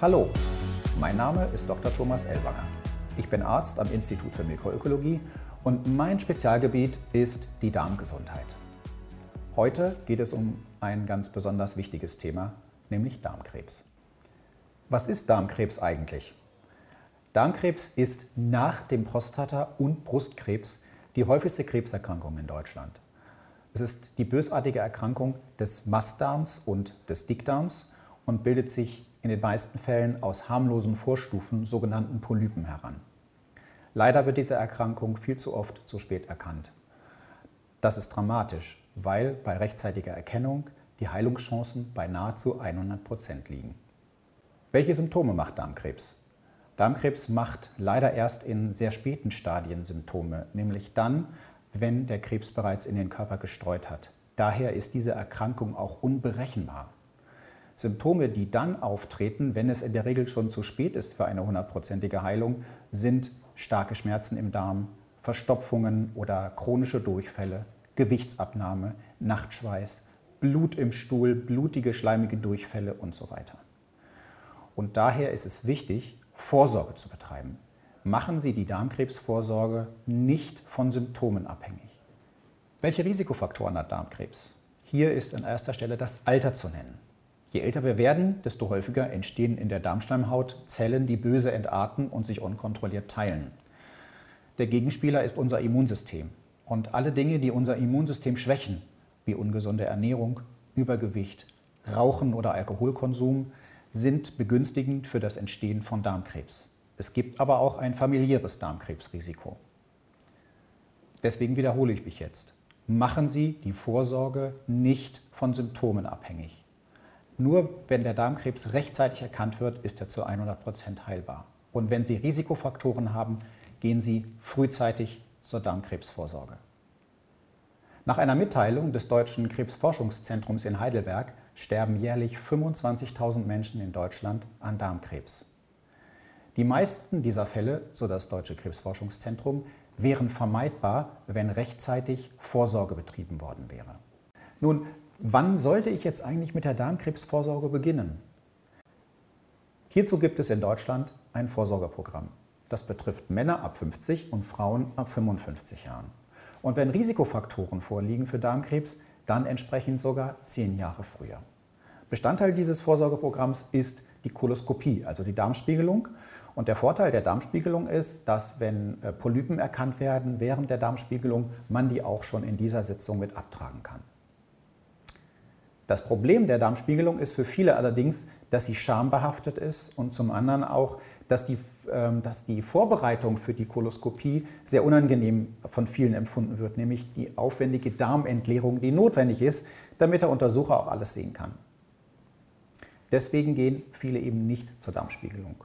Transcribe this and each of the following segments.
Hallo, mein Name ist Dr. Thomas Elwanger. Ich bin Arzt am Institut für Mikroökologie und mein Spezialgebiet ist die Darmgesundheit. Heute geht es um ein ganz besonders wichtiges Thema, nämlich Darmkrebs. Was ist Darmkrebs eigentlich? Darmkrebs ist nach dem Prostata- und Brustkrebs die häufigste Krebserkrankung in Deutschland. Es ist die bösartige Erkrankung des Mastdarms und des Dickdarms und bildet sich in den meisten Fällen aus harmlosen Vorstufen, sogenannten Polypen, heran. Leider wird diese Erkrankung viel zu oft zu spät erkannt. Das ist dramatisch, weil bei rechtzeitiger Erkennung die Heilungschancen bei nahezu 100 Prozent liegen. Welche Symptome macht Darmkrebs? Darmkrebs macht leider erst in sehr späten Stadien Symptome, nämlich dann, wenn der Krebs bereits in den Körper gestreut hat. Daher ist diese Erkrankung auch unberechenbar. Symptome, die dann auftreten, wenn es in der Regel schon zu spät ist für eine hundertprozentige Heilung, sind starke Schmerzen im Darm, Verstopfungen oder chronische Durchfälle, Gewichtsabnahme, Nachtschweiß, Blut im Stuhl, blutige, schleimige Durchfälle und so weiter. Und daher ist es wichtig, Vorsorge zu betreiben machen Sie die Darmkrebsvorsorge nicht von Symptomen abhängig. Welche Risikofaktoren hat Darmkrebs? Hier ist an erster Stelle das Alter zu nennen. Je älter wir werden, desto häufiger entstehen in der Darmschleimhaut Zellen, die böse entarten und sich unkontrolliert teilen. Der Gegenspieler ist unser Immunsystem. Und alle Dinge, die unser Immunsystem schwächen, wie ungesunde Ernährung, Übergewicht, Rauchen oder Alkoholkonsum, sind begünstigend für das Entstehen von Darmkrebs. Es gibt aber auch ein familiäres Darmkrebsrisiko. Deswegen wiederhole ich mich jetzt. Machen Sie die Vorsorge nicht von Symptomen abhängig. Nur wenn der Darmkrebs rechtzeitig erkannt wird, ist er zu 100 Prozent heilbar. Und wenn Sie Risikofaktoren haben, gehen Sie frühzeitig zur Darmkrebsvorsorge. Nach einer Mitteilung des Deutschen Krebsforschungszentrums in Heidelberg sterben jährlich 25.000 Menschen in Deutschland an Darmkrebs. Die meisten dieser Fälle, so das Deutsche Krebsforschungszentrum, wären vermeidbar, wenn rechtzeitig Vorsorge betrieben worden wäre. Nun, wann sollte ich jetzt eigentlich mit der Darmkrebsvorsorge beginnen? Hierzu gibt es in Deutschland ein Vorsorgeprogramm. Das betrifft Männer ab 50 und Frauen ab 55 Jahren. Und wenn Risikofaktoren vorliegen für Darmkrebs, dann entsprechend sogar zehn Jahre früher. Bestandteil dieses Vorsorgeprogramms ist die Koloskopie, also die Darmspiegelung. Und der Vorteil der Darmspiegelung ist, dass wenn äh, Polypen erkannt werden während der Darmspiegelung, man die auch schon in dieser Sitzung mit abtragen kann. Das Problem der Darmspiegelung ist für viele allerdings, dass sie schambehaftet ist und zum anderen auch, dass die, ähm, dass die Vorbereitung für die Koloskopie sehr unangenehm von vielen empfunden wird, nämlich die aufwendige Darmentleerung, die notwendig ist, damit der Untersucher auch alles sehen kann. Deswegen gehen viele eben nicht zur Darmspiegelung.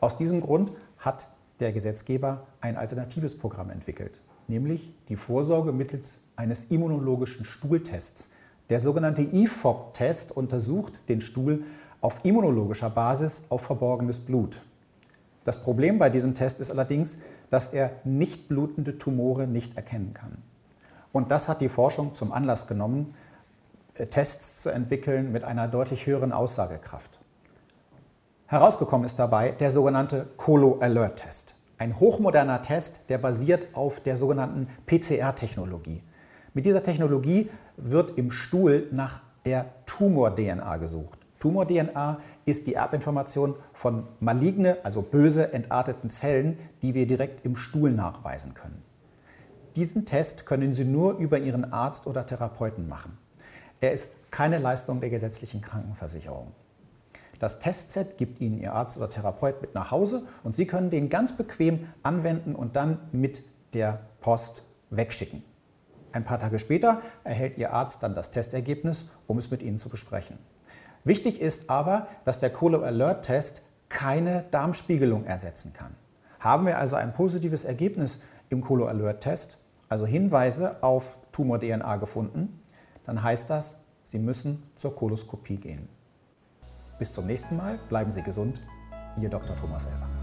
Aus diesem Grund hat der Gesetzgeber ein alternatives Programm entwickelt, nämlich die Vorsorge mittels eines immunologischen Stuhltests. Der sogenannte IFOP-Test untersucht den Stuhl auf immunologischer Basis auf verborgenes Blut. Das Problem bei diesem Test ist allerdings, dass er nicht blutende Tumore nicht erkennen kann. Und das hat die Forschung zum Anlass genommen, äh, Tests zu entwickeln mit einer deutlich höheren Aussagekraft. Herausgekommen ist dabei der sogenannte Colo Alert Test. Ein hochmoderner Test, der basiert auf der sogenannten PCR-Technologie. Mit dieser Technologie wird im Stuhl nach der Tumor-DNA gesucht. Tumor-DNA ist die Erbinformation von maligne, also böse entarteten Zellen, die wir direkt im Stuhl nachweisen können. Diesen Test können Sie nur über Ihren Arzt oder Therapeuten machen. Er ist keine Leistung der gesetzlichen Krankenversicherung. Das Testset gibt Ihnen Ihr Arzt oder Therapeut mit nach Hause und Sie können den ganz bequem anwenden und dann mit der Post wegschicken. Ein paar Tage später erhält Ihr Arzt dann das Testergebnis, um es mit Ihnen zu besprechen. Wichtig ist aber, dass der Colo Alert Test keine Darmspiegelung ersetzen kann. Haben wir also ein positives Ergebnis im Colo Alert Test, also Hinweise auf Tumor-DNA gefunden, dann heißt das, Sie müssen zur Koloskopie gehen. Bis zum nächsten Mal, bleiben Sie gesund, Ihr Dr. Thomas Elber.